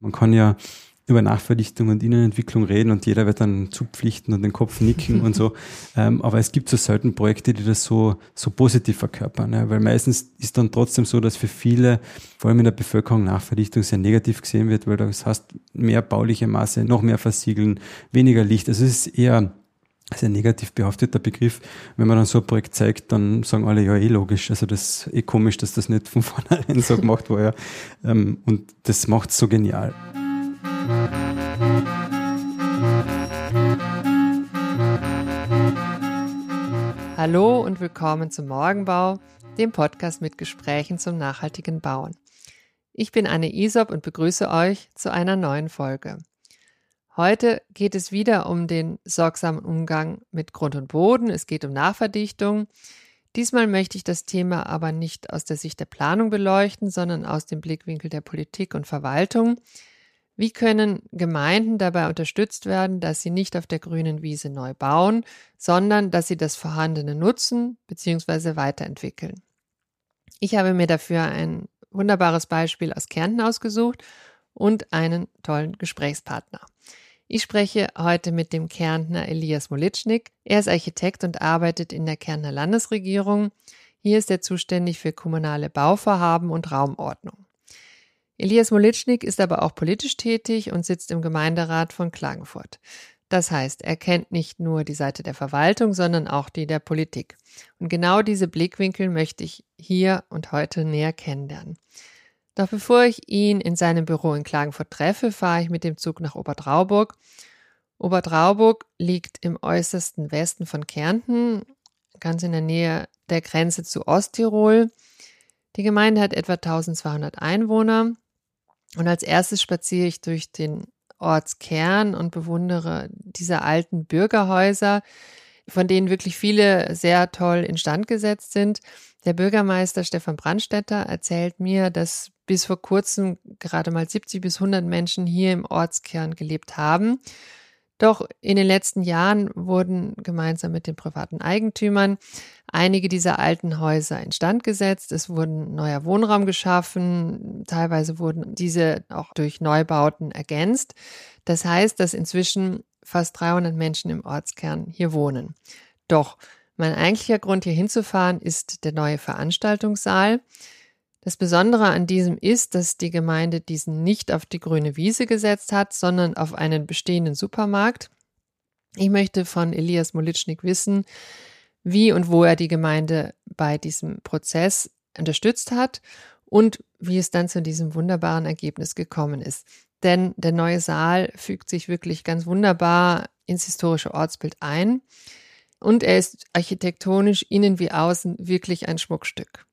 Man kann ja über Nachverdichtung und Innenentwicklung reden und jeder wird dann zupflichten und den Kopf nicken und so. Ähm, aber es gibt so selten Projekte, die das so, so positiv verkörpern, ja, weil meistens ist dann trotzdem so, dass für viele, vor allem in der Bevölkerung, Nachverdichtung sehr negativ gesehen wird, weil das heißt mehr bauliche Masse, noch mehr Versiegeln, weniger Licht. Also es ist eher sehr negativ behafteter Begriff. Wenn man dann so ein Projekt zeigt, dann sagen alle, ja, eh logisch. Also das ist eh komisch, dass das nicht von vornherein so gemacht war. Ja. Ähm, und das macht es so genial. Hallo und willkommen zum Morgenbau, dem Podcast mit Gesprächen zum nachhaltigen Bauen. Ich bin Anne Isop und begrüße euch zu einer neuen Folge. Heute geht es wieder um den sorgsamen Umgang mit Grund und Boden. Es geht um Nachverdichtung. Diesmal möchte ich das Thema aber nicht aus der Sicht der Planung beleuchten, sondern aus dem Blickwinkel der Politik und Verwaltung. Wie können Gemeinden dabei unterstützt werden, dass sie nicht auf der grünen Wiese neu bauen, sondern dass sie das Vorhandene nutzen bzw. weiterentwickeln? Ich habe mir dafür ein wunderbares Beispiel aus Kärnten ausgesucht und einen tollen Gesprächspartner. Ich spreche heute mit dem Kärntner Elias Molitschnik. Er ist Architekt und arbeitet in der Kärntner Landesregierung. Hier ist er zuständig für kommunale Bauvorhaben und Raumordnung. Elias Molitschnik ist aber auch politisch tätig und sitzt im Gemeinderat von Klagenfurt. Das heißt, er kennt nicht nur die Seite der Verwaltung, sondern auch die der Politik. Und genau diese Blickwinkel möchte ich hier und heute näher kennenlernen. Doch bevor ich ihn in seinem Büro in Klagenfurt treffe, fahre ich mit dem Zug nach Obertrauburg. Obertrauburg liegt im äußersten Westen von Kärnten, ganz in der Nähe der Grenze zu Osttirol. Die Gemeinde hat etwa 1200 Einwohner und als erstes spaziere ich durch den Ortskern und bewundere diese alten Bürgerhäuser, von denen wirklich viele sehr toll instand gesetzt sind. Der Bürgermeister Stefan Brandstetter erzählt mir, dass bis vor kurzem gerade mal 70 bis 100 Menschen hier im Ortskern gelebt haben doch in den letzten Jahren wurden gemeinsam mit den privaten Eigentümern einige dieser alten Häuser instand gesetzt. Es wurden neuer Wohnraum geschaffen. Teilweise wurden diese auch durch Neubauten ergänzt. Das heißt, dass inzwischen fast 300 Menschen im Ortskern hier wohnen. Doch mein eigentlicher Grund, hier hinzufahren, ist der neue Veranstaltungssaal. Das Besondere an diesem ist, dass die Gemeinde diesen nicht auf die grüne Wiese gesetzt hat, sondern auf einen bestehenden Supermarkt. Ich möchte von Elias Molitschnik wissen, wie und wo er die Gemeinde bei diesem Prozess unterstützt hat und wie es dann zu diesem wunderbaren Ergebnis gekommen ist. Denn der neue Saal fügt sich wirklich ganz wunderbar ins historische Ortsbild ein und er ist architektonisch innen wie außen wirklich ein Schmuckstück.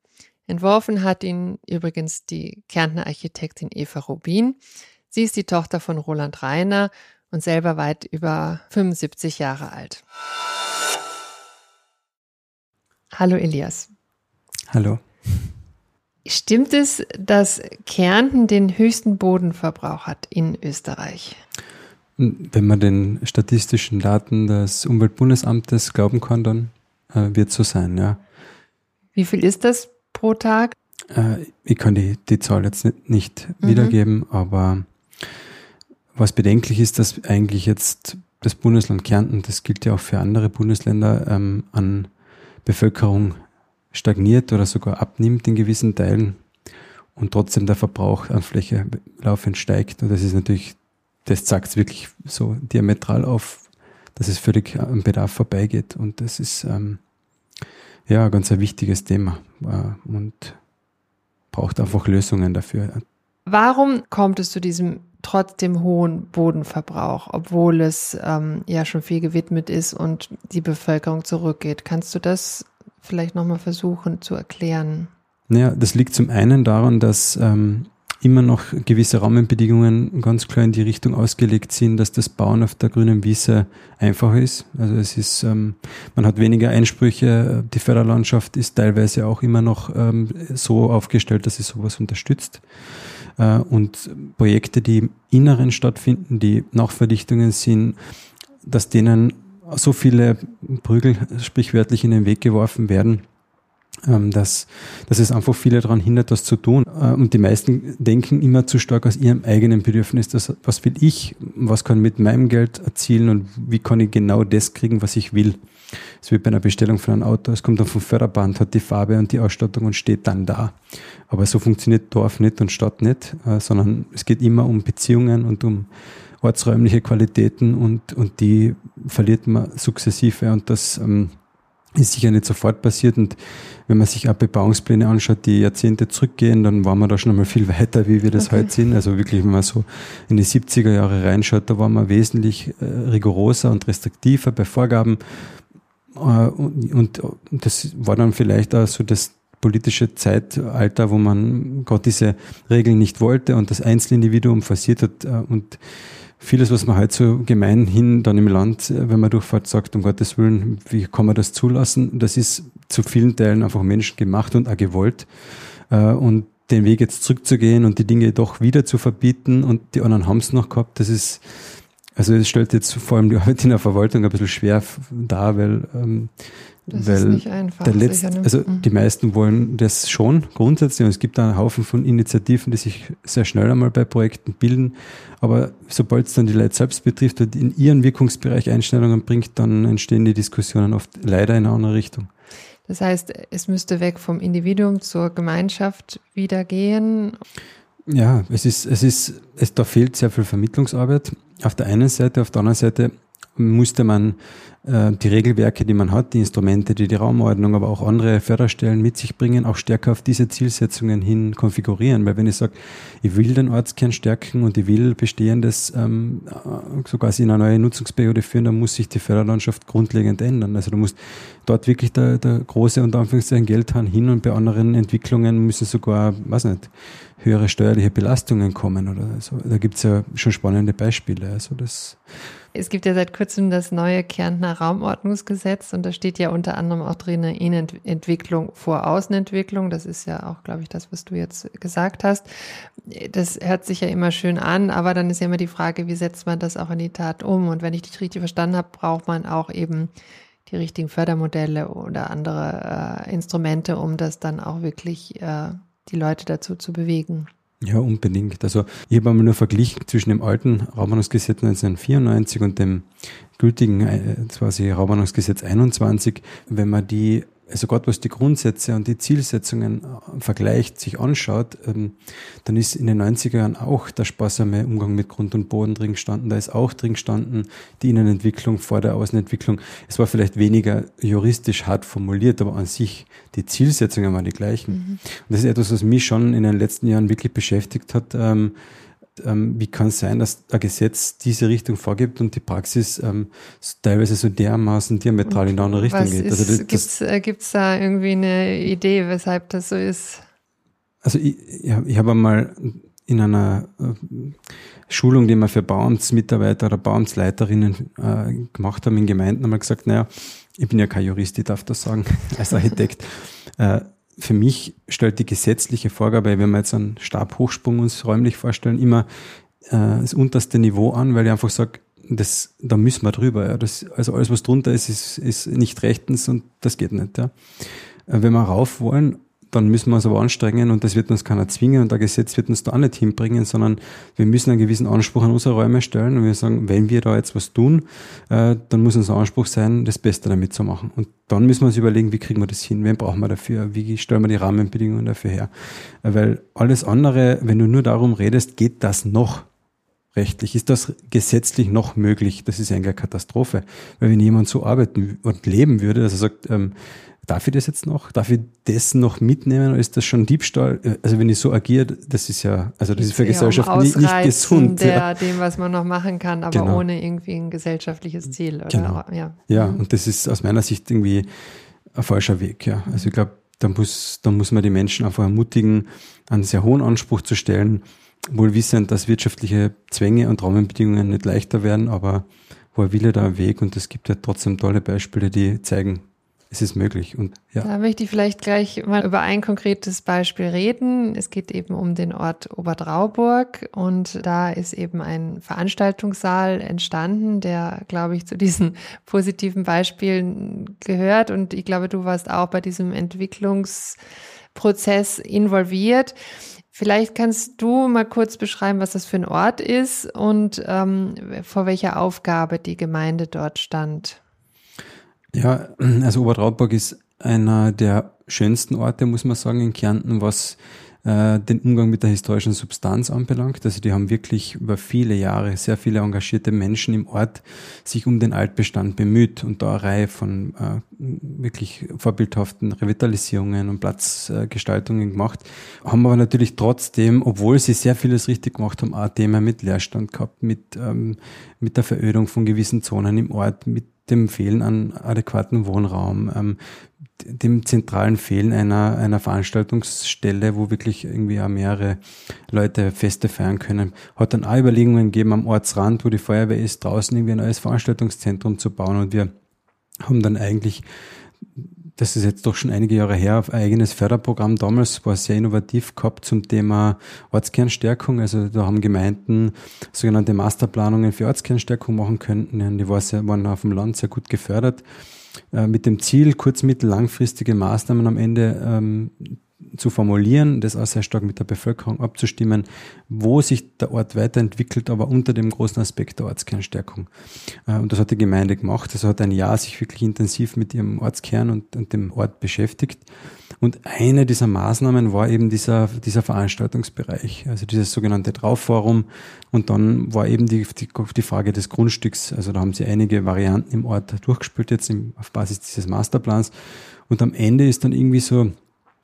Entworfen hat ihn übrigens die Kärntner Architektin Eva Rubin. Sie ist die Tochter von Roland Reiner und selber weit über 75 Jahre alt. Hallo Elias. Hallo. Stimmt es, dass Kärnten den höchsten Bodenverbrauch hat in Österreich? Wenn man den statistischen Daten des Umweltbundesamtes glauben kann, dann äh, wird es so sein, ja. Wie viel ist das pro Tag? Äh, ich kann die, die Zahl jetzt nicht, nicht mhm. wiedergeben, aber was bedenklich ist, dass eigentlich jetzt das Bundesland Kärnten, das gilt ja auch für andere Bundesländer, ähm, an Bevölkerung stagniert oder sogar abnimmt in gewissen Teilen und trotzdem der Verbrauch an Fläche laufend steigt. Und das ist natürlich, das zeigt es wirklich so diametral auf, dass es völlig am Bedarf vorbeigeht. Und das ist ähm, ja, ganz ein wichtiges Thema äh, und braucht einfach Lösungen dafür. Warum kommt es zu diesem trotzdem hohen Bodenverbrauch, obwohl es ähm, ja schon viel gewidmet ist und die Bevölkerung zurückgeht? Kannst du das vielleicht nochmal versuchen zu erklären? Naja, das liegt zum einen daran, dass ähm, immer noch gewisse Rahmenbedingungen ganz klar in die Richtung ausgelegt sind, dass das Bauen auf der grünen Wiese einfacher ist. Also es ist, ähm, man hat weniger Einsprüche. Die Förderlandschaft ist teilweise auch immer noch ähm, so aufgestellt, dass sie sowas unterstützt. Äh, und Projekte, die im Inneren stattfinden, die Nachverdichtungen sind, dass denen so viele Prügel sprichwörtlich in den Weg geworfen werden, ähm, dass, dass es einfach viele daran hindert, das zu tun. Äh, und die meisten denken immer zu stark aus ihrem eigenen Bedürfnis. Das, was will ich? Was kann mit meinem Geld erzielen? Und wie kann ich genau das kriegen, was ich will? Es wird bei einer Bestellung von einem Auto. Es kommt dann vom Förderband, hat die Farbe und die Ausstattung und steht dann da. Aber so funktioniert Dorf nicht und Stadt nicht, äh, sondern es geht immer um Beziehungen und um ortsräumliche Qualitäten und, und die verliert man sukzessive und das ähm, ist sicher nicht sofort passiert und wenn man sich auch Bebauungspläne anschaut, die Jahrzehnte zurückgehen, dann waren wir da schon einmal viel weiter, wie wir das okay. heute sind. Also wirklich, wenn man so in die 70er Jahre reinschaut, da waren wir wesentlich äh, rigoroser und restriktiver bei Vorgaben. Äh, und, und, das war dann vielleicht auch so das politische Zeitalter, wo man gerade diese Regeln nicht wollte und das Einzelindividuum forciert hat. Äh, und vieles, was man halt so gemeinhin dann im Land, äh, wenn man durchfahrt, sagt, um Gottes Willen, wie kann man das zulassen? Das ist zu vielen Teilen einfach menschengemacht und auch gewollt. Äh, und den Weg jetzt zurückzugehen und die Dinge doch wieder zu verbieten und die anderen haben es noch gehabt, das ist, also es stellt jetzt vor allem die Arbeit in der Verwaltung ein bisschen schwer dar, weil ähm, das Weil ist nicht einfach. Der Letzt, also mhm. die meisten wollen das schon grundsätzlich und es gibt einen Haufen von Initiativen, die sich sehr schnell einmal bei Projekten bilden. Aber sobald es dann die Leute selbst betrifft und in ihren Wirkungsbereich Einstellungen bringt, dann entstehen die Diskussionen oft leider in eine andere Richtung. Das heißt, es müsste weg vom Individuum zur Gemeinschaft wieder gehen. Ja, es ist, es ist, es, da fehlt sehr viel Vermittlungsarbeit. Auf der einen Seite, auf der anderen Seite musste man äh, die Regelwerke, die man hat, die Instrumente, die die Raumordnung, aber auch andere Förderstellen mit sich bringen, auch stärker auf diese Zielsetzungen hin konfigurieren. Weil wenn ich sage, ich will den Ortskern stärken und ich will Bestehendes ähm, äh, so quasi in eine neue Nutzungsperiode führen, dann muss sich die Förderlandschaft grundlegend ändern. Also du musst dort wirklich der, der große unter Anführungszeichen Geldhahn hin und bei anderen Entwicklungen müssen sogar, weiß nicht, höhere steuerliche Belastungen kommen oder so. Da gibt's ja schon spannende Beispiele. Also das es gibt ja seit kurzem das neue Kärntner Raumordnungsgesetz und da steht ja unter anderem auch drin Innenentwicklung vor Außenentwicklung. Das ist ja auch, glaube ich, das, was du jetzt gesagt hast. Das hört sich ja immer schön an, aber dann ist ja immer die Frage, wie setzt man das auch in die Tat um? Und wenn ich dich richtig verstanden habe, braucht man auch eben die richtigen Fördermodelle oder andere äh, Instrumente, um das dann auch wirklich äh, die Leute dazu zu bewegen. Ja, unbedingt. Also ich habe einmal nur verglichen zwischen dem alten Raumordnungsgesetz 1994 und dem gültigen äh, quasi Raumordnungsgesetz 21. Wenn man die also gerade was die Grundsätze und die Zielsetzungen äh, vergleicht, sich anschaut, ähm, dann ist in den 90er Jahren auch der sparsame Umgang mit Grund und Boden drin gestanden. Da ist auch drin gestanden die Innenentwicklung vor der Außenentwicklung. Es war vielleicht weniger juristisch hart formuliert, aber an sich die Zielsetzungen waren die gleichen. Mhm. Und das ist etwas, was mich schon in den letzten Jahren wirklich beschäftigt hat. Ähm, ähm, wie kann es sein, dass ein Gesetz diese Richtung vorgibt und die Praxis ähm, teilweise so dermaßen diametral in eine andere Richtung geht? Also Gibt es äh, da irgendwie eine Idee, weshalb das so ist? Also ich, ja, ich habe einmal in einer äh, Schulung, die wir für Bauamtsmitarbeiter oder Bauamtsleiterinnen äh, gemacht haben in Gemeinden, einmal gesagt, naja, ich bin ja kein Jurist, ich darf das sagen, als Architekt. äh, für mich stellt die gesetzliche Vorgabe, wenn wir jetzt einen Stabhochsprung uns räumlich vorstellen, immer äh, das unterste Niveau an, weil ich einfach sage, das, da müssen wir drüber. Ja. Das, also alles, was drunter ist, ist, ist nicht rechtens und das geht nicht. Ja. Äh, wenn wir rauf wollen, dann müssen wir uns aber anstrengen und das wird uns keiner zwingen und der Gesetz wird uns da auch nicht hinbringen, sondern wir müssen einen gewissen Anspruch an unsere Räume stellen und wir sagen, wenn wir da jetzt was tun, äh, dann muss unser Anspruch sein, das Beste damit zu machen. Und dann müssen wir uns überlegen, wie kriegen wir das hin, wen brauchen wir dafür, wie stellen wir die Rahmenbedingungen dafür her. Äh, weil alles andere, wenn du nur darum redest, geht das noch rechtlich? Ist das gesetzlich noch möglich? Das ist eigentlich eine Katastrophe. Weil wenn jemand so arbeiten und leben würde, dass er sagt, ähm, Darf ich das jetzt noch? Darf ich das noch mitnehmen oder ist das schon Diebstahl? Also wenn ich so agiere, das ist ja, also das ist für Gesellschaft um nicht, nicht gesund. Der, ja. dem, was man noch machen kann, aber genau. ohne irgendwie ein gesellschaftliches Ziel. Oder? Genau. Ja. ja, mhm. und das ist aus meiner Sicht irgendwie ein falscher Weg. Ja, also ich glaube, da muss, da muss man die Menschen einfach ermutigen, einen sehr hohen Anspruch zu stellen, wohl wissend, dass wirtschaftliche Zwänge und Rahmenbedingungen nicht leichter werden, aber wo er will, da ein Weg und es gibt ja trotzdem tolle Beispiele, die zeigen, es ist möglich. Und, ja. Da möchte ich vielleicht gleich mal über ein konkretes Beispiel reden. Es geht eben um den Ort Oberdrauburg und da ist eben ein Veranstaltungssaal entstanden, der, glaube ich, zu diesen positiven Beispielen gehört. Und ich glaube, du warst auch bei diesem Entwicklungsprozess involviert. Vielleicht kannst du mal kurz beschreiben, was das für ein Ort ist und ähm, vor welcher Aufgabe die Gemeinde dort stand. Ja, also Obertraubburg ist einer der schönsten Orte, muss man sagen, in Kärnten, was äh, den Umgang mit der historischen Substanz anbelangt. Also die haben wirklich über viele Jahre sehr viele engagierte Menschen im Ort sich um den Altbestand bemüht und da eine Reihe von äh, wirklich vorbildhaften Revitalisierungen und Platzgestaltungen gemacht. Haben aber natürlich trotzdem, obwohl sie sehr vieles richtig gemacht haben, auch Thema mit Leerstand gehabt, mit, ähm, mit der Verödung von gewissen Zonen im Ort, mit dem Fehlen an adäquaten Wohnraum, ähm, dem zentralen Fehlen einer, einer Veranstaltungsstelle, wo wirklich irgendwie auch mehrere Leute Feste feiern können. Hat dann auch Überlegungen gegeben am Ortsrand, wo die Feuerwehr ist, draußen irgendwie ein neues Veranstaltungszentrum zu bauen und wir haben dann eigentlich das ist jetzt doch schon einige Jahre her, ein eigenes Förderprogramm damals war sehr innovativ gehabt zum Thema Ortskernstärkung. Also da haben Gemeinden sogenannte Masterplanungen für Ortskernstärkung machen könnten. Die war sehr, waren auf dem Land sehr gut gefördert. Äh, mit dem Ziel, kurz-, mittel-, langfristige Maßnahmen am Ende ähm, zu formulieren, das auch sehr stark mit der Bevölkerung abzustimmen, wo sich der Ort weiterentwickelt, aber unter dem großen Aspekt der Ortskernstärkung. Äh, und das hat die Gemeinde gemacht. Also hat ein Jahr sich wirklich intensiv mit ihrem Ortskern und, und dem Ort beschäftigt. Und eine dieser Maßnahmen war eben dieser, dieser Veranstaltungsbereich, also dieses sogenannte Traufforum. Und dann war eben die, die, die Frage des Grundstücks. Also da haben sie einige Varianten im Ort durchgespielt, jetzt im, auf Basis dieses Masterplans. Und am Ende ist dann irgendwie so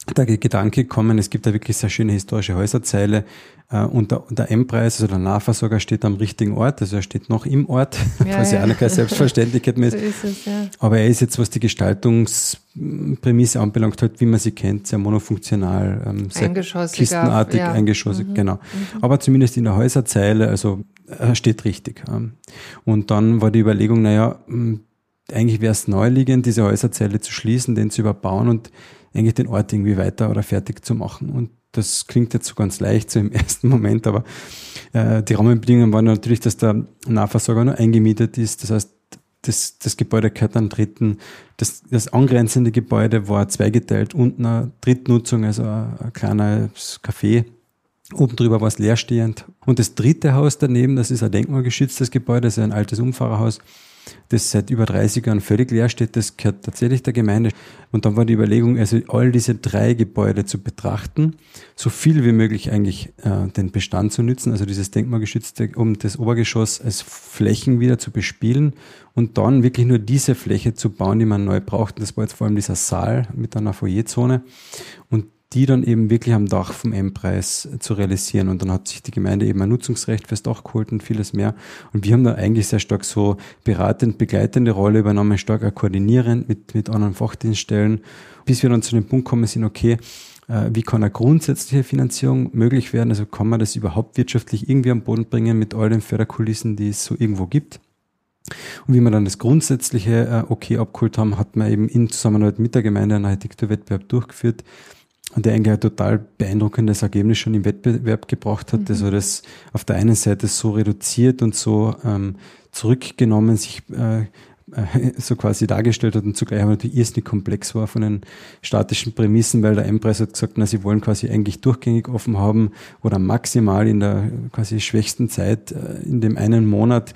der Gedanke gekommen, es gibt da wirklich sehr schöne historische Häuserzeile äh, und der, der M-Preis, also der Nahversorger steht am richtigen Ort, also er steht noch im Ort, ja, was ja, ja. keine Selbstverständlichkeit mehr ist. So ist es, ja. Aber er ist jetzt, was die Gestaltungsprämisse anbelangt, halt, wie man sie kennt, sehr monofunktional, ähm, sehr kistenartig, ja. eingeschossig, mhm. genau. Mhm. Aber zumindest in der Häuserzeile, also er steht richtig. Ähm. Und dann war die Überlegung, naja, eigentlich wäre es neuliegend, diese Häuserzeile zu schließen, den zu überbauen und eigentlich den Ort irgendwie weiter oder fertig zu machen. Und das klingt jetzt so ganz leicht so im ersten Moment, aber äh, die Rahmenbedingungen waren natürlich, dass der Nahversorger nur eingemietet ist. Das heißt, das, das Gebäude gehört an Dritten. Das, das angrenzende Gebäude war zweigeteilt. Unten eine Drittnutzung, also ein, ein kleines Café. Oben drüber war es leerstehend. Und das dritte Haus daneben, das ist ein denkmalgeschütztes Gebäude, das ist ein altes Umfahrerhaus das seit über 30 Jahren völlig leer steht, das gehört tatsächlich der Gemeinde. Und dann war die Überlegung, also all diese drei Gebäude zu betrachten, so viel wie möglich eigentlich äh, den Bestand zu nützen, also dieses denkmalgeschützte, um das Obergeschoss als Flächen wieder zu bespielen und dann wirklich nur diese Fläche zu bauen, die man neu braucht. Und das war jetzt vor allem dieser Saal mit einer Foyerzone. Und die dann eben wirklich am Dach vom M-Preis zu realisieren. Und dann hat sich die Gemeinde eben ein Nutzungsrecht fürs Dach geholt und vieles mehr. Und wir haben da eigentlich sehr stark so beratend, begleitende Rolle übernommen, stark auch koordinierend mit, mit anderen Fachdienststellen, bis wir dann zu dem Punkt kommen sind, okay, äh, wie kann eine grundsätzliche Finanzierung möglich werden? Also kann man das überhaupt wirtschaftlich irgendwie am Boden bringen mit all den Förderkulissen, die es so irgendwo gibt? Und wie wir dann das grundsätzliche äh, Okay abgeholt haben, hat man eben in Zusammenarbeit mit der Gemeinde einen Architekturwettbewerb durchgeführt, und der eigentlich ein total beeindruckendes Ergebnis schon im Wettbewerb gebracht hat. Mhm. Also das auf der einen Seite so reduziert und so ähm, zurückgenommen, sich äh, äh, so quasi dargestellt hat und zugleich aber natürlich irrsinnig komplex war von den statischen Prämissen, weil der M-Preis hat gesagt, na, sie wollen quasi eigentlich durchgängig offen haben oder maximal in der quasi schwächsten Zeit äh, in dem einen Monat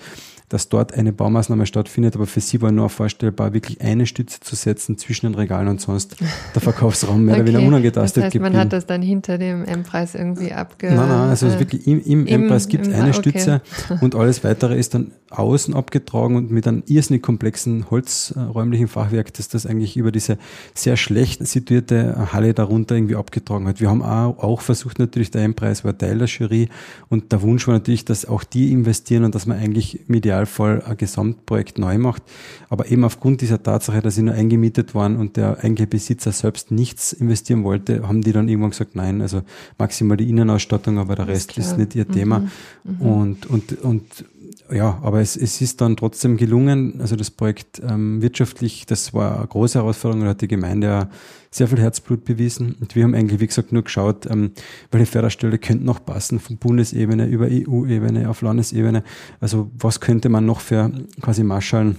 dass dort eine Baumaßnahme stattfindet, aber für sie war nur vorstellbar, wirklich eine Stütze zu setzen zwischen den Regalen und sonst der Verkaufsraum mehr okay. oder weniger unangetastet das heißt, Man hat das dann hinter dem M-Preis irgendwie abge... Nein, nein, also äh, wirklich im, im, im M-Preis gibt es eine okay. Stütze und alles weitere ist dann außen abgetragen und mit einem irrsinnig komplexen holzräumlichen Fachwerk, das das eigentlich über diese sehr schlecht situierte Halle darunter irgendwie abgetragen hat. Wir haben auch, versucht, natürlich der M-Preis war Teil der Jury und der Wunsch war natürlich, dass auch die investieren und dass man eigentlich medial Idealfall ein Gesamtprojekt neu macht. Aber eben aufgrund dieser Tatsache, dass sie nur eingemietet waren und der eigentliche Besitzer selbst nichts investieren wollte, haben die dann irgendwann gesagt, nein, also maximal die Innenausstattung, aber der Rest ist, nicht ihr Thema. Mhm. Mhm. Und, und, und ja, aber es, es ist dann trotzdem gelungen. Also das Projekt ähm, wirtschaftlich, das war eine große Herausforderung, da hat die Gemeinde sehr viel Herzblut bewiesen. Und wir haben eigentlich, wie gesagt, nur geschaut, ähm, welche Förderstelle könnte noch passen, von Bundesebene über EU-Ebene auf Landesebene. Also was könnte man noch für quasi Marschallen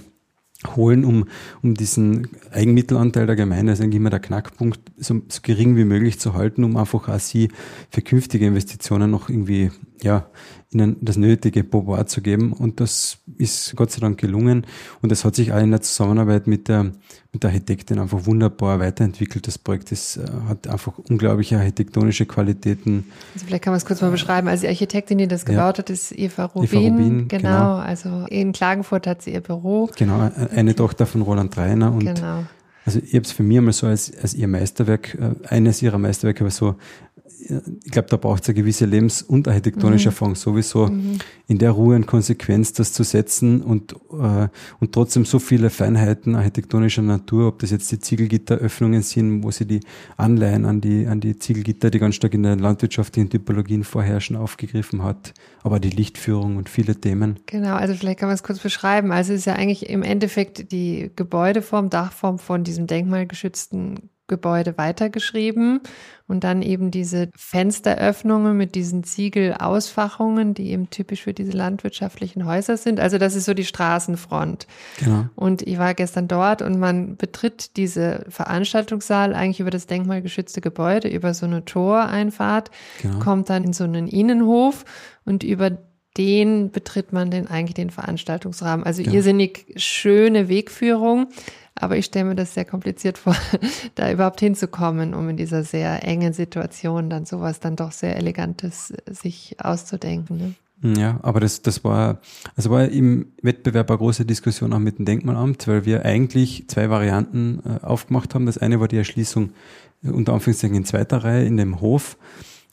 holen, um, um diesen Eigenmittelanteil der Gemeinde, das ist eigentlich immer der Knackpunkt, so, so gering wie möglich zu halten, um einfach auch sie für künftige Investitionen noch irgendwie, ja, ihnen das nötige Pouvoir zu geben. Und das ist Gott sei Dank gelungen. Und das hat sich auch in der Zusammenarbeit mit der, mit der Architektin einfach wunderbar weiterentwickelt. Das Projekt ist, äh, hat einfach unglaubliche architektonische Qualitäten. Also vielleicht kann man es kurz mal beschreiben. Also die Architektin, die das gebaut ja. hat, ist Eva Rubin. Eva Rubin genau, genau, Also in Klagenfurt hat sie ihr Büro. Genau, eine Tochter von Roland Reiner. Und genau. Also ich habe es für mich einmal so als, als ihr Meisterwerk, äh, eines ihrer Meisterwerke, aber so ich glaube, da braucht es eine gewisse Lebens- und architektonische mhm. Erfahrung sowieso, mhm. in der Ruhe und Konsequenz das zu setzen und, äh, und trotzdem so viele Feinheiten architektonischer Natur, ob das jetzt die Ziegelgitteröffnungen sind, wo sie die Anleihen an die, an die Ziegelgitter, die ganz stark in den landwirtschaftlichen Typologien vorherrschen, aufgegriffen hat, aber die Lichtführung und viele Themen. Genau, also vielleicht kann man es kurz beschreiben. Also es ist ja eigentlich im Endeffekt die Gebäudeform, Dachform von diesem denkmalgeschützten Gebäude weitergeschrieben und dann eben diese Fensteröffnungen mit diesen Ziegelausfachungen, die eben typisch für diese landwirtschaftlichen Häuser sind. Also das ist so die Straßenfront. Genau. Und ich war gestern dort und man betritt diese Veranstaltungssaal eigentlich über das denkmalgeschützte Gebäude, über so eine Toreinfahrt, genau. kommt dann in so einen Innenhof und über den betritt man den eigentlich den Veranstaltungsrahmen. Also ja. irrsinnig schöne Wegführung. Aber ich stelle mir das sehr kompliziert vor, da überhaupt hinzukommen, um in dieser sehr engen Situation dann sowas dann doch sehr Elegantes äh, sich auszudenken. Ne? Ja, aber das, das war, also war im Wettbewerb eine große Diskussion auch mit dem Denkmalamt, weil wir eigentlich zwei Varianten äh, aufgemacht haben. Das eine war die Erschließung äh, unter Anführungszeichen in zweiter Reihe in dem Hof.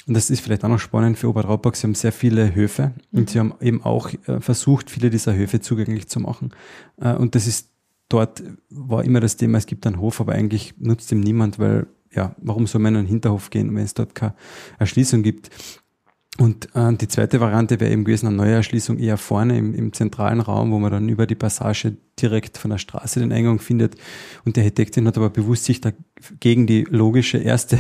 Und das ist vielleicht auch noch spannend für Obertraubach. Sie haben sehr viele Höfe mhm. und sie haben eben auch äh, versucht, viele dieser Höfe zugänglich zu machen. Und das ist dort war immer das Thema, es gibt einen Hof, aber eigentlich nutzt ihm niemand, weil ja, warum soll man in einen Hinterhof gehen, wenn es dort keine Erschließung gibt? Und äh, die zweite Variante wäre eben gewesen, eine neue Erschließung eher vorne im, im zentralen Raum, wo man dann über die Passage direkt von der Straße den Eingang findet. Und die Architektin hat aber bewusst sich dagegen die logische erste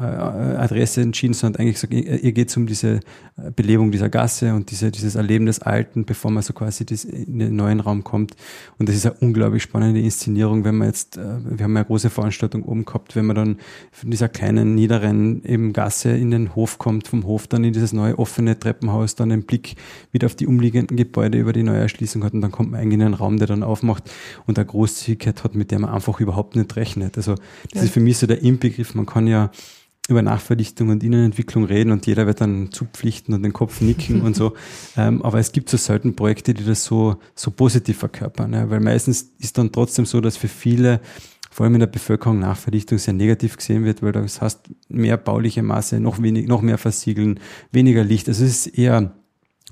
Adresse entschieden, sondern eigentlich gesagt, ihr geht um diese äh, Belebung dieser Gasse und diese, dieses Erleben des Alten, bevor man so quasi in den neuen Raum kommt. Und das ist eine unglaublich spannende Inszenierung, wenn man jetzt, äh, wir haben ja eine große Veranstaltung oben gehabt, wenn man dann von dieser kleinen, niederen eben Gasse in den Hof kommt, vom Hof dann in dieses neue offene Treppenhaus, dann den Blick wieder auf die umliegenden Gebäude über die neue Erschließung hat und dann kommt man eigentlich in einen Raum, der dann aufmacht und eine Großzügigkeit hat, mit der man einfach überhaupt nicht rechnet. Also das ja. ist für mich so der Inbegriff. Man kann ja über Nachverdichtung und Innenentwicklung reden und jeder wird dann zupflichten und den Kopf nicken und so. Ähm, aber es gibt so selten Projekte, die das so, so positiv verkörpern, ja, weil meistens ist dann trotzdem so, dass für viele vor allem in der Bevölkerung Nachverdichtung sehr negativ gesehen wird, weil das heißt mehr bauliche Masse, noch wenig, noch mehr versiegeln, weniger Licht. Also es ist eher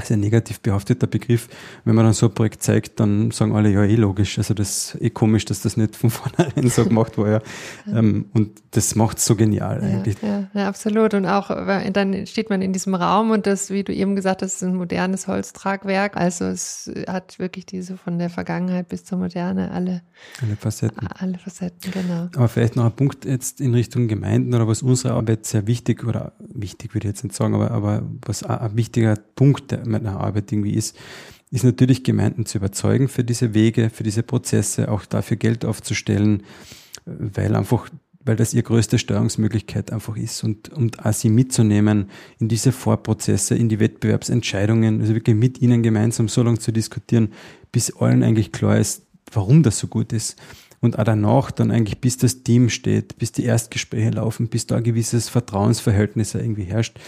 sehr negativ behafteter Begriff. Wenn man dann so ein Projekt zeigt, dann sagen alle, ja, eh logisch. Also das ist eh komisch, dass das nicht von vornherein so gemacht war. Ja. Ähm, und das macht es so genial ja, eigentlich. Ja, ja, absolut. Und auch dann steht man in diesem Raum und das, wie du eben gesagt hast, ist ein modernes Holztragwerk. Also es hat wirklich diese von der Vergangenheit bis zur Moderne alle, alle Facetten. Alle Facetten, genau. Aber vielleicht noch ein Punkt jetzt in Richtung Gemeinden oder was unsere Arbeit sehr wichtig oder wichtig würde ich jetzt nicht sagen, aber, aber was ein wichtiger Punkt der meiner Arbeit irgendwie ist, ist natürlich Gemeinden zu überzeugen für diese Wege, für diese Prozesse, auch dafür Geld aufzustellen, weil einfach, weil das ihre größte Steuerungsmöglichkeit einfach ist und, und auch sie mitzunehmen in diese Vorprozesse, in die Wettbewerbsentscheidungen, also wirklich mit ihnen gemeinsam so lange zu diskutieren, bis allen eigentlich klar ist, warum das so gut ist. Und auch danach dann eigentlich, bis das Team steht, bis die Erstgespräche laufen, bis da ein gewisses Vertrauensverhältnis irgendwie herrscht,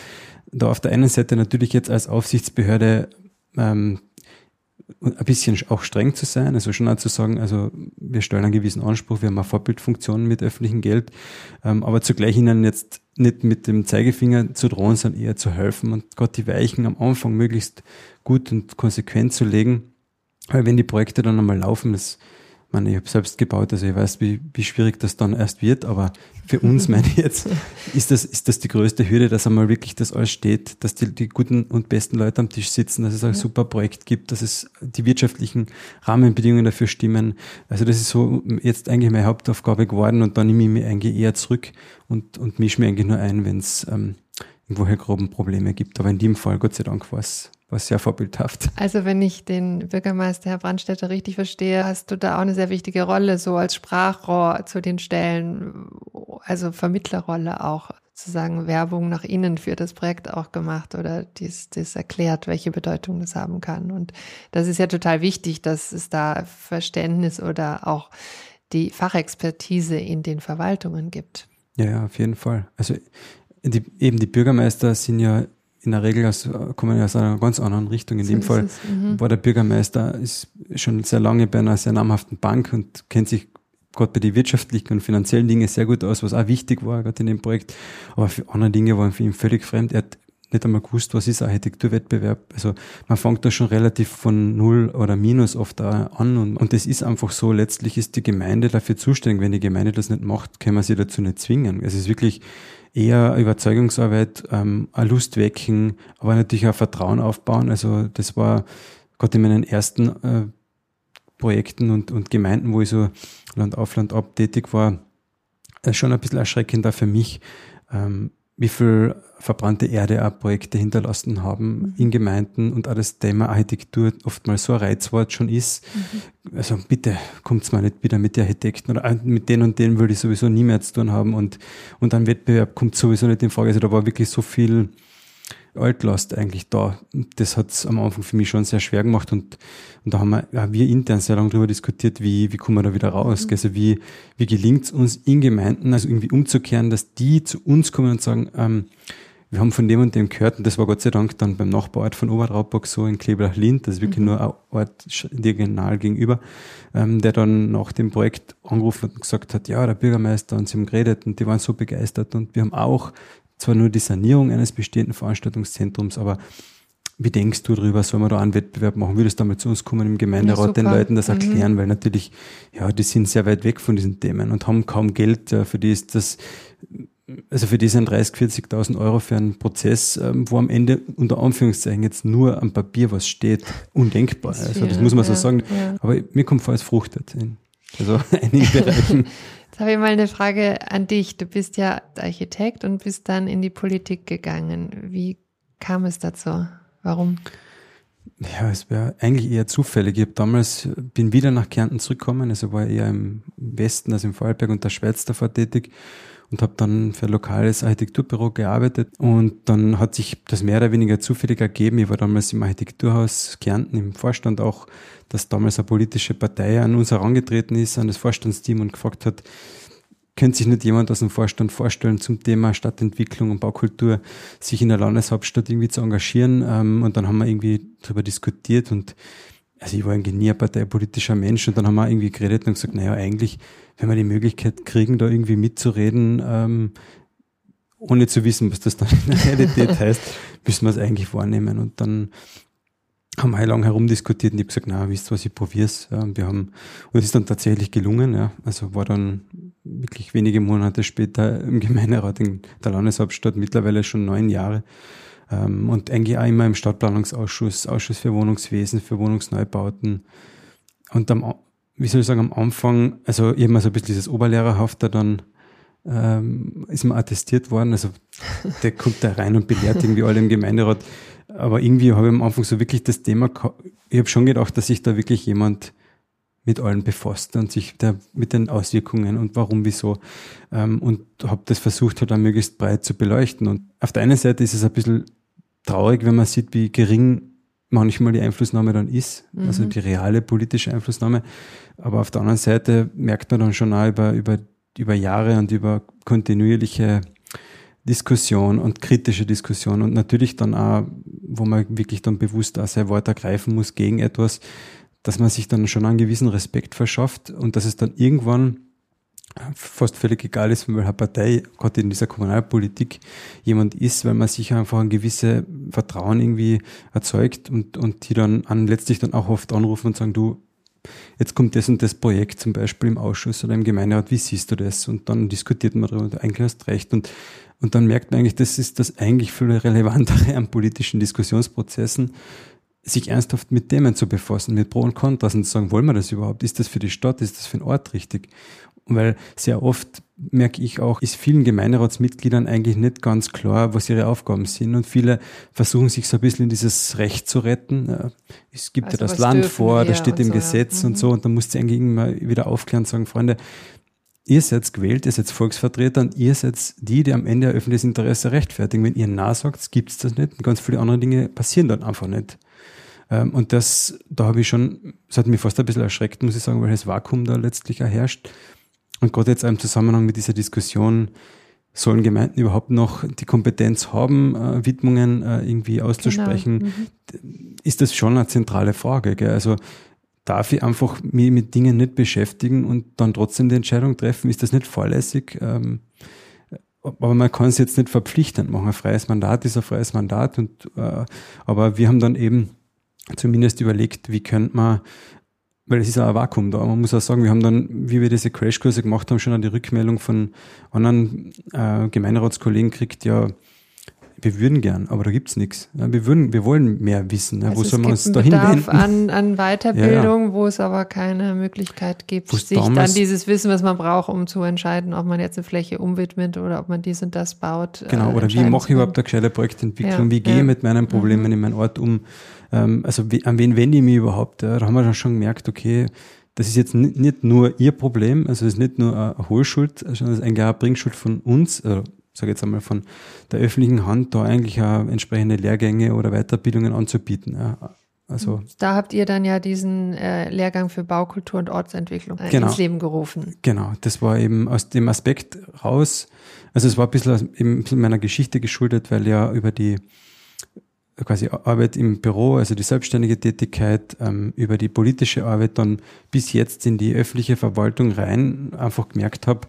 da auf der einen Seite natürlich jetzt als Aufsichtsbehörde ähm, ein bisschen auch streng zu sein, also schon auch zu sagen, also wir stellen einen gewissen Anspruch, wir haben eine Vorbildfunktion mit öffentlichem Geld, ähm, aber zugleich ihnen jetzt nicht mit dem Zeigefinger zu drohen, sondern eher zu helfen und gerade die Weichen am Anfang möglichst gut und konsequent zu legen, weil wenn die Projekte dann einmal laufen, das meine, ich habe selbst gebaut, also ich weiß, wie, wie schwierig das dann erst wird, aber für uns, meine ich jetzt, ist das, ist das die größte Hürde, dass einmal wirklich das alles steht, dass die, die guten und besten Leute am Tisch sitzen, dass es ein ja. super Projekt gibt, dass es die wirtschaftlichen Rahmenbedingungen dafür stimmen. Also das ist so jetzt eigentlich meine Hauptaufgabe geworden und dann nehme ich mich eigentlich eher zurück und, und mische mich eigentlich nur ein, wenn es ähm, irgendwoher groben Probleme gibt. Aber in dem Fall, Gott sei Dank, war es war sehr vorbildhaft. Also wenn ich den Bürgermeister Herr Brandstätter richtig verstehe, hast du da auch eine sehr wichtige Rolle, so als Sprachrohr zu den Stellen, also Vermittlerrolle auch sozusagen Werbung nach innen für das Projekt auch gemacht oder dies, dies erklärt, welche Bedeutung das haben kann. Und das ist ja total wichtig, dass es da Verständnis oder auch die Fachexpertise in den Verwaltungen gibt. Ja, ja auf jeden Fall. Also die, eben die Bürgermeister sind ja in der Regel aus, kommen ja aus einer ganz anderen Richtung. In so dem Fall mhm. war der Bürgermeister ist schon sehr lange bei einer sehr namhaften Bank und kennt sich gerade bei den wirtschaftlichen und finanziellen Dingen sehr gut aus, was auch wichtig war, gerade in dem Projekt. Aber für andere Dinge waren für ihn völlig fremd. Er hat nicht einmal gewusst, was ist ein Architekturwettbewerb. Also man fängt da schon relativ von Null oder Minus oft an und, und das ist einfach so, letztlich ist die Gemeinde dafür zuständig. Wenn die Gemeinde das nicht macht, kann man sie dazu nicht zwingen. Es ist wirklich eher Überzeugungsarbeit, ähm, eine Lust wecken, aber natürlich auch Vertrauen aufbauen. Also das war gerade in meinen ersten äh, Projekten und, und Gemeinden, wo ich so Land auf Land ab tätig war, äh, schon ein bisschen erschreckender für mich, ähm, wie viel verbrannte Erde auch Projekte hinterlassen haben mhm. in Gemeinden und auch das Thema Architektur oftmals so ein Reizwort schon ist. Mhm. Also bitte kommt's mal nicht wieder mit den Architekten oder mit denen und denen würde ich sowieso nie mehr zu tun haben und, und ein Wettbewerb kommt sowieso nicht in Frage. Also da war wirklich so viel Altlast eigentlich da. Das hat es am Anfang für mich schon sehr schwer gemacht und, und da haben wir, ja, wir intern sehr lange darüber diskutiert, wie, wie kommen wir da wieder raus. Mhm. Also wie, wie gelingt es uns in Gemeinden, also irgendwie umzukehren, dass die zu uns kommen und sagen, ähm, wir haben von dem und dem gehört und das war Gott sei Dank dann beim Nachbarort von Obertraubach so in Kleberach-Lind, das ist wirklich mhm. nur ein Ort diagonal gegenüber, ähm, der dann nach dem Projekt angerufen und gesagt hat, ja, der Bürgermeister und sie haben geredet und die waren so begeistert und wir haben auch zwar nur die Sanierung eines bestehenden Veranstaltungszentrums, aber wie denkst du darüber? Sollen wir da einen Wettbewerb machen? Würdest du damit zu uns kommen im Gemeinderat, ja, den Leuten das mhm. erklären? Mhm. Weil natürlich, ja, die sind sehr weit weg von diesen Themen und haben kaum Geld. Ja, für die ist das, also für die sind 30, 40.000 Euro für einen Prozess, ähm, wo am Ende unter Anführungszeichen jetzt nur am Papier was steht, undenkbar. Das also das muss man so sagen. Ja. Aber mir kommt vor, es fruchtet in also einigen Bereichen. Habe ich mal eine Frage an dich. Du bist ja Architekt und bist dann in die Politik gegangen. Wie kam es dazu? Warum? Ja, es wäre eigentlich eher zufällig. Ich damals, bin wieder nach Kärnten zurückgekommen, also war eher im Westen, also im Vorarlberg und der Schweiz davor tätig und habe dann für ein lokales Architekturbüro gearbeitet und dann hat sich das mehr oder weniger zufällig ergeben. Ich war damals im Architekturhaus Kärnten im Vorstand auch, dass damals eine politische Partei an uns herangetreten ist, an das Vorstandsteam und gefragt hat, könnte sich nicht jemand aus dem Vorstand vorstellen, zum Thema Stadtentwicklung und Baukultur sich in der Landeshauptstadt irgendwie zu engagieren. Ähm, und dann haben wir irgendwie darüber diskutiert und also ich war ein nie ein parteipolitischer Mensch und dann haben wir irgendwie geredet und gesagt, naja, eigentlich, wenn wir die Möglichkeit kriegen, da irgendwie mitzureden, ähm, ohne zu wissen, was das dann in der Realität heißt, müssen wir es eigentlich wahrnehmen. Und dann haben wir lang herumdiskutiert und ich habe gesagt, na, wisst ihr was, ich probier's. Wir haben, und es ist dann tatsächlich gelungen, ja. Also war dann wirklich wenige Monate später im Gemeinderat in der Landeshauptstadt, mittlerweile schon neun Jahre. Ähm, und eigentlich auch immer im Stadtplanungsausschuss, Ausschuss für Wohnungswesen, für Wohnungsneubauten. Und am, wie soll ich sagen, am Anfang, also eben so ein bisschen dieses Oberlehrerhafter dann ähm, ist man attestiert worden. Also der kommt da rein und belehrt irgendwie alle im Gemeinderat. Aber irgendwie habe ich am Anfang so wirklich das Thema, ich habe schon gedacht, dass sich da wirklich jemand mit allen befasst und sich da mit den Auswirkungen und warum, wieso. Ähm, und habe das versucht, halt auch möglichst breit zu beleuchten. Und auf der einen Seite ist es ein bisschen traurig, wenn man sieht, wie gering manchmal die Einflussnahme dann ist, mhm. also die reale politische Einflussnahme. Aber auf der anderen Seite merkt man dann schon auch über, über, über Jahre und über kontinuierliche Diskussion und kritische Diskussion und natürlich dann auch, wo man wirklich dann bewusst auch sein Wort ergreifen muss gegen etwas, dass man sich dann schon einen gewissen Respekt verschafft und dass es dann irgendwann fast völlig egal ist, von welcher Partei gerade in dieser Kommunalpolitik jemand ist, weil man sich einfach ein gewisses Vertrauen irgendwie erzeugt und, und die dann an, letztlich dann auch oft anrufen und sagen, du, jetzt kommt das und das Projekt zum Beispiel im Ausschuss oder im Gemeinderat, wie siehst du das? Und dann diskutiert man darüber, eigentlich hast recht. Und, und dann merkt man eigentlich, das ist das eigentlich viel relevantere an politischen Diskussionsprozessen, sich ernsthaft mit Themen zu befassen, mit Pro und Kontras und zu sagen, wollen wir das überhaupt? Ist das für die Stadt? Ist das für den Ort richtig? Weil sehr oft merke ich auch, ist vielen Gemeinderatsmitgliedern eigentlich nicht ganz klar, was ihre Aufgaben sind. Und viele versuchen sich so ein bisschen in dieses Recht zu retten. Es gibt also ja das Land vor, das steht im so, Gesetz ja. und so. Mhm. Und dann musst du eigentlich immer wieder aufklären und sagen, Freunde, ihr seid gewählt, ihr seid Volksvertreter und ihr seid die, die am Ende ein öffentliches Interesse rechtfertigen. Wenn ihr nah sagt, gibt es das nicht. Und ganz viele andere Dinge passieren dann einfach nicht. Ähm, und das, da habe ich schon, das hat mich fast ein bisschen erschreckt, muss ich sagen, weil das Vakuum da letztlich erherrscht. Und gerade jetzt im Zusammenhang mit dieser Diskussion, sollen Gemeinden überhaupt noch die Kompetenz haben, äh, Widmungen äh, irgendwie auszusprechen, genau. mhm. ist das schon eine zentrale Frage. Gell? Also darf ich einfach mich mit Dingen nicht beschäftigen und dann trotzdem die Entscheidung treffen? Ist das nicht fahrlässig? Ähm, aber man kann es jetzt nicht verpflichtend machen. Ein freies Mandat ist ein freies Mandat. Und, äh, aber wir haben dann eben zumindest überlegt, wie könnte man weil es ist auch ein Vakuum da. Man muss auch sagen, wir haben dann, wie wir diese Crashkurse gemacht haben, schon an die Rückmeldung von anderen äh, Gemeinderatskollegen gekriegt, ja, wir würden gern, aber da gibt's nichts. Ja, wir würden, wir wollen mehr wissen. Ja, also wo soll man uns dahin Bedarf wenden? An, an Weiterbildung, ja, wo es aber keine Möglichkeit gibt, Wo's sich dann dieses Wissen, was man braucht, um zu entscheiden, ob man jetzt eine Fläche umwidmet oder ob man dies und das baut. Genau, äh, oder wie mache ich überhaupt eine gescheite Projektentwicklung? wie gehe ich mit meinen Problemen mhm. in meinem Ort um? Ähm, also wie, an wen wende ich mich überhaupt? Ja? Da haben wir dann schon gemerkt, okay, das ist jetzt nicht, nicht nur ihr Problem, also es ist nicht nur eine Hohlschuld, sondern es ist eigentlich auch eine Bringschuld von uns, äh, sage jetzt einmal von der öffentlichen Hand, da eigentlich auch entsprechende Lehrgänge oder Weiterbildungen anzubieten. Ja. Also, da habt ihr dann ja diesen äh, Lehrgang für Baukultur und Ortsentwicklung äh, genau, ins Leben gerufen. Genau, das war eben aus dem Aspekt raus. Also es war ein bisschen, eben ein bisschen meiner Geschichte geschuldet, weil ja über die quasi Arbeit im Büro, also die selbstständige Tätigkeit, ähm, über die politische Arbeit dann bis jetzt in die öffentliche Verwaltung rein einfach gemerkt habe,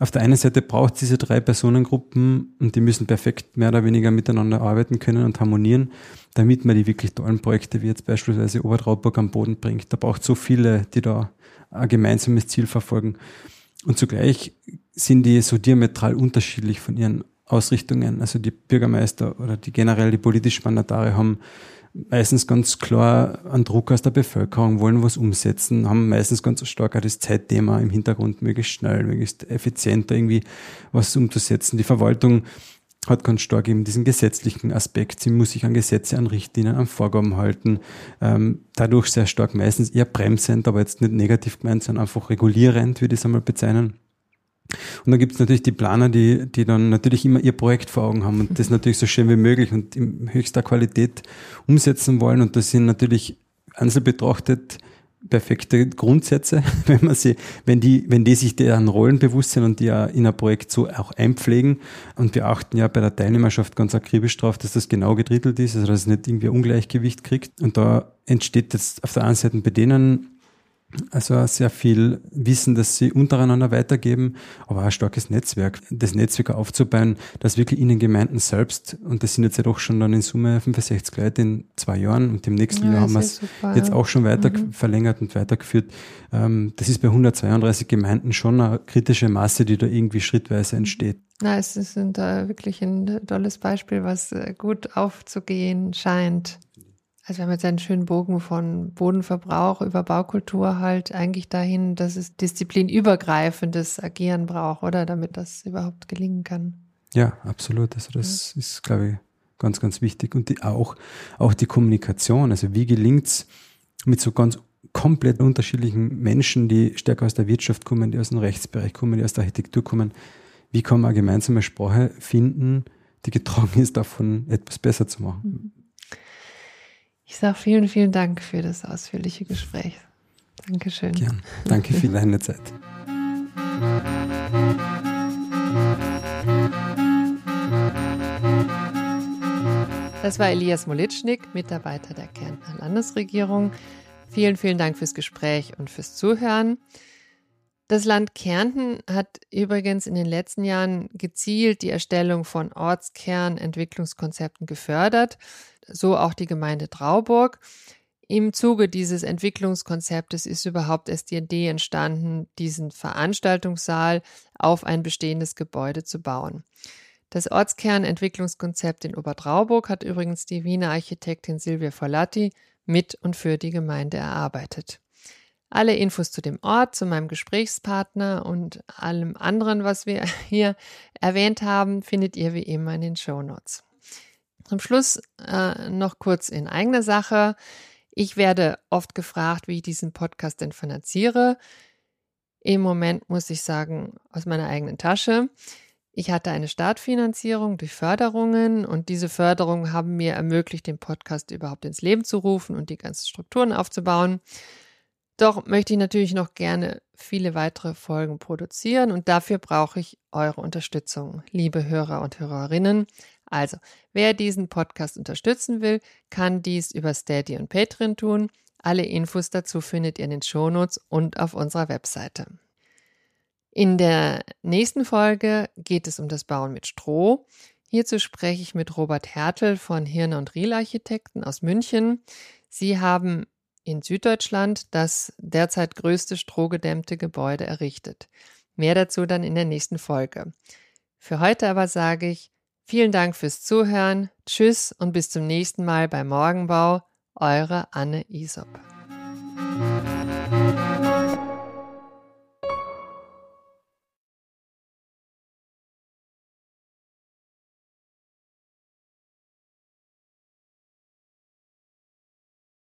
auf der einen Seite braucht es diese drei Personengruppen und die müssen perfekt mehr oder weniger miteinander arbeiten können und harmonieren, damit man die wirklich tollen Projekte wie jetzt beispielsweise Obertraubburg am Boden bringt. Da braucht so viele, die da ein gemeinsames Ziel verfolgen. Und zugleich sind die so diametral unterschiedlich von ihren Ausrichtungen. Also die Bürgermeister oder die generell die politischen Mandatare haben meistens ganz klar einen Druck aus der Bevölkerung, wollen was umsetzen, haben meistens ganz stark auch das Zeitthema im Hintergrund, möglichst schnell, möglichst effizienter irgendwie was umzusetzen. Die Verwaltung hat ganz stark eben diesen gesetzlichen Aspekt. Sie muss sich an Gesetze, an Richtlinien, an Vorgaben halten. Ähm, dadurch sehr stark meistens eher bremsend, aber jetzt nicht negativ gemeint, sondern einfach regulierend, würde ich es einmal bezeichnen. Und dann gibt es natürlich die Planer, die, die dann natürlich immer ihr Projekt vor Augen haben und das natürlich so schön wie möglich und in höchster Qualität umsetzen wollen. Und das sind natürlich einzeln betrachtet perfekte Grundsätze, wenn man sie, wenn die, wenn die sich deren Rollen bewusst sind und die ja in ein Projekt so auch einpflegen. Und wir achten ja bei der Teilnehmerschaft ganz akribisch drauf, dass das genau gedrittelt ist, also dass es nicht irgendwie ein Ungleichgewicht kriegt. Und da entsteht jetzt auf der einen Seite bei denen also sehr viel Wissen, das sie untereinander weitergeben, aber auch ein starkes Netzwerk. Das Netzwerk aufzubauen, das wirklich in den Gemeinden selbst, und das sind jetzt ja doch schon dann in Summe 65 Leute in zwei Jahren und im nächsten ja, Jahr haben wir es jetzt auch schon weiter mhm. verlängert und weitergeführt. Ähm, das ist bei 132 Gemeinden schon eine kritische Masse, die da irgendwie schrittweise entsteht. Na, es ist da wirklich ein tolles Beispiel, was äh, gut aufzugehen scheint. Also wir haben jetzt einen schönen Bogen von Bodenverbrauch über Baukultur halt eigentlich dahin, dass es disziplinübergreifendes Agieren braucht, oder? Damit das überhaupt gelingen kann. Ja, absolut. Also das ja. ist, glaube ich, ganz, ganz wichtig. Und die, auch, auch die Kommunikation. Also wie gelingt es mit so ganz komplett unterschiedlichen Menschen, die stärker aus der Wirtschaft kommen, die aus dem Rechtsbereich kommen, die aus der Architektur kommen, wie kann man eine gemeinsame Sprache finden, die getragen ist, davon etwas besser zu machen? Mhm. Ich sage vielen, vielen Dank für das ausführliche Gespräch. Dankeschön. Gern. Danke für deine Zeit. Das war Elias Molitschnik, Mitarbeiter der Kärntner Landesregierung. Vielen, vielen Dank fürs Gespräch und fürs Zuhören. Das Land Kärnten hat übrigens in den letzten Jahren gezielt die Erstellung von Ortskernentwicklungskonzepten gefördert so auch die Gemeinde Trauburg. Im Zuge dieses Entwicklungskonzeptes ist überhaupt erst die Idee entstanden, diesen Veranstaltungssaal auf ein bestehendes Gebäude zu bauen. Das Ortskernentwicklungskonzept in Obertrauburg hat übrigens die Wiener Architektin Silvia Folatti mit und für die Gemeinde erarbeitet. Alle Infos zu dem Ort, zu meinem Gesprächspartner und allem anderen, was wir hier erwähnt haben, findet ihr wie immer in den Show Notes. Zum Schluss äh, noch kurz in eigener Sache. Ich werde oft gefragt, wie ich diesen Podcast denn finanziere. Im Moment muss ich sagen, aus meiner eigenen Tasche. Ich hatte eine Startfinanzierung durch Förderungen und diese Förderungen haben mir ermöglicht, den Podcast überhaupt ins Leben zu rufen und die ganzen Strukturen aufzubauen. Doch möchte ich natürlich noch gerne viele weitere Folgen produzieren und dafür brauche ich eure Unterstützung, liebe Hörer und Hörerinnen. Also, wer diesen Podcast unterstützen will, kann dies über Steady und Patreon tun. Alle Infos dazu findet ihr in den Shownotes und auf unserer Webseite. In der nächsten Folge geht es um das Bauen mit Stroh. Hierzu spreche ich mit Robert Hertel von Hirne und Riel Architekten aus München. Sie haben in Süddeutschland das derzeit größte strohgedämmte Gebäude errichtet. Mehr dazu dann in der nächsten Folge. Für heute aber sage ich Vielen Dank fürs Zuhören. Tschüss und bis zum nächsten Mal bei Morgenbau. Eure Anne Isop.